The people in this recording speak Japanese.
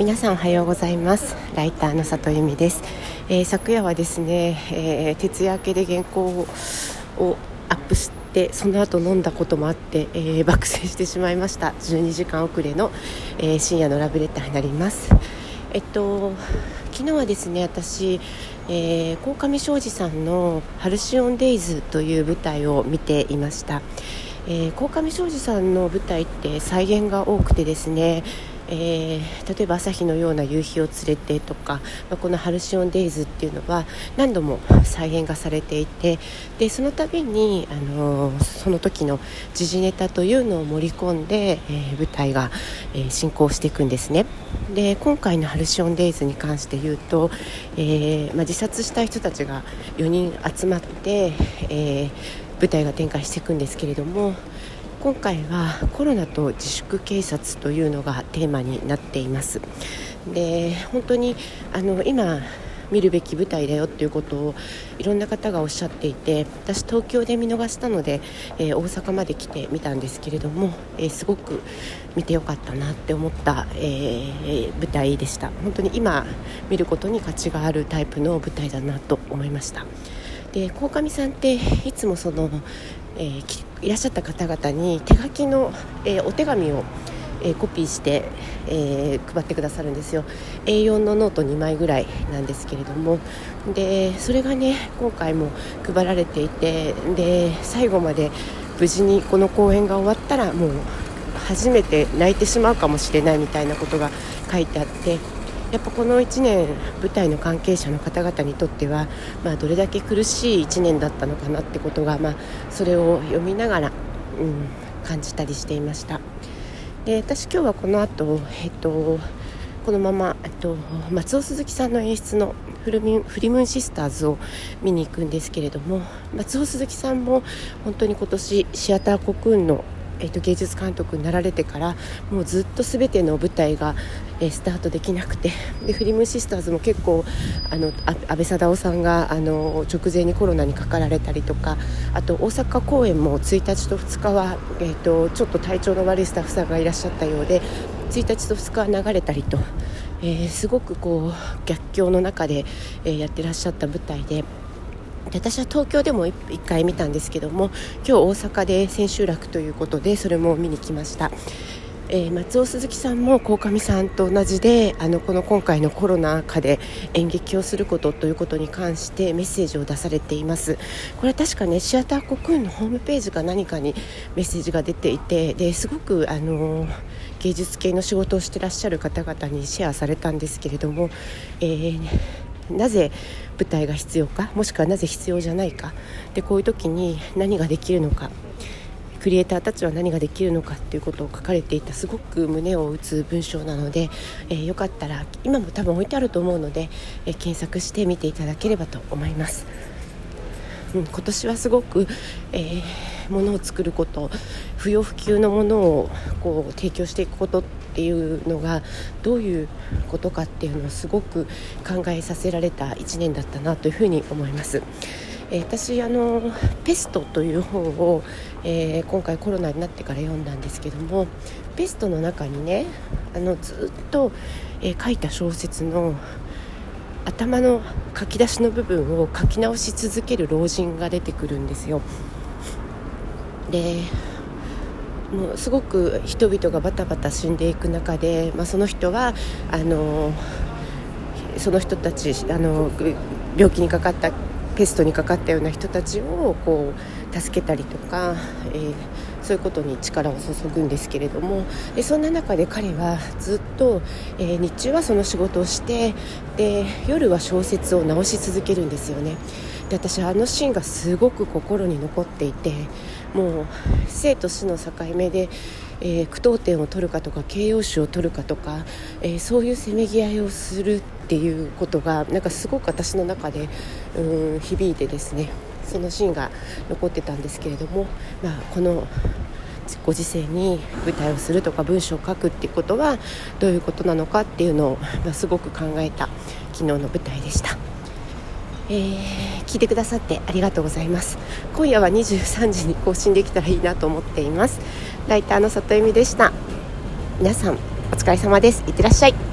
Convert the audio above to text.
皆さんおはようございます。ライターの里由美です、えー、昨夜はですね、えー、徹夜明けで原稿をアップしてその後飲んだこともあって、えー、爆睡してしまいました。12時間遅れの、え深夜のラブレターになります。えっと昨日はですね私えー、鴻上庄司さんの「ハルシオン・デイズ」という舞台を見ていました、えー、鴻上庄司さんの舞台って再現が多くてですねえー、例えば朝日のような夕日を連れてとか、まあ、このハルシオンデイズっていうのは何度も再現がされていてでその度に、あのー、その時の時事ネタというのを盛り込んで、えー、舞台が、え、進行していくんですね。で今回のハルシオンデイズに関して言うと、えまあ、自殺した人たちが4人集まって、え、舞台が展開していくんですけれども今回はコロナと自粛警察というのがテーマになっています。で本当にあの今見るべき舞台だよっていうことをいろんな方がおっしゃっていて私東京で見逃したので、えー、大阪まで来てみたんですけれども、えー、すごく見てよかったなって思った、えー、舞台でした。本当に今見ることに価値があるタイプの舞台だなと思いました。で鴻上さんっていつもその、えー、いらっしゃった方々に手書きの、えー、お手紙を、えー、コピーして、え、配ってくださるんですよ。A4 のノート2枚ぐらいなんですけれども。でそれがね今回も配られていてで最後まで無事にこの公演が終わったらもう初めて泣いてしまうかもしれないみたいなことが書いてあって。やっぱこの1年舞台の関係者の方々にとっては、まあ、どれだけ苦しい1年だったのかなってことが、まあ、それを読みながら、うん、感じたりしていました。で私今日はこの後、えっとこのまま、えっと、松尾鈴木さんの演出のフルミフリムーンシスターズを見に行くんですけれども松尾鈴木さんも本当に今年シアターコクーンのえーと、芸術監督になられてからもうずっと全ての舞台が、えー、スタートできなくてでフリムシスターズも結構あの安倍貞夫さんがあの直前にコロナにかかられたりとかあと大阪公演も1日と2日は、えーと、ちょっと体調の悪いスタッフさんがいらっしゃったようで1日と2日は流れたりと、えー、すごくこう逆境の中で、えー、やってらっしゃった舞台で。で私は東京でも1回見たんですけども今日大阪で千秋楽ということでそれも見に来ました。えー、松尾鈴木さんも鴻上さんと同じであのこの今回のコロナ禍で演劇をすることということに関してメッセージを出されていますこれは確かねシアターコクーンのホームページか何かにメッセージが出ていてですごくあの芸術系の仕事をしてらっしゃる方々にシェアされたんですけれども、えーなぜ舞台が必要かもしくはなぜ必要じゃないかでこういう時に何ができるのかクリエイターたちは何ができるのかということを書かれていたすごく胸を打つ文章なので、えー、よかったら今も多分置いてあると思うので、えー、検索して見ていただければと思います。うん、今年はすごく、えー、ものを作ること不要不急のものをこう提供していくことっていうのがどういうことかっていうのをすごく考えさせられた1年だったなというふうに思います。え、私あの「ペスト」という本を、えー、今回コロナになってから読んだんですけどもペストの中にねあのずっと、えー、書いた小説の頭の書き出しの部分を書き直し続ける老人が出てくるんですよ。でもうすごく人々がバタバタ死んでいく中で、まあ、その人はあのその人たちあの病気にかかったペストにかかったような人たちをこう助けたりとか、えー、そういうことに力を注ぐんですけれどもでそんな中で彼はずっと、えー、日中はその仕事をしてで夜は小説を直し続けるんですよね。で私あのシーンがすごく心に残っていてもう生と死の境目で、えー、句読点を取るかとか形容詞を取るかとか、えー、そういうせめぎ合いをするっていうことがなんかすごく私の中でうん響いてですねそのシーンが残ってたんですけれども、まあ、このご時世に舞台をするとか文章を書くっていうことはどういうことなのかっていうのを、まあ、すごく考えた昨日の舞台でした。えー、聞いてくださってありがとうございます。今夜は23時に更新できたらいいなと思っています。ライターの里由美でした。皆さんお疲れ様です。いってらっしゃい。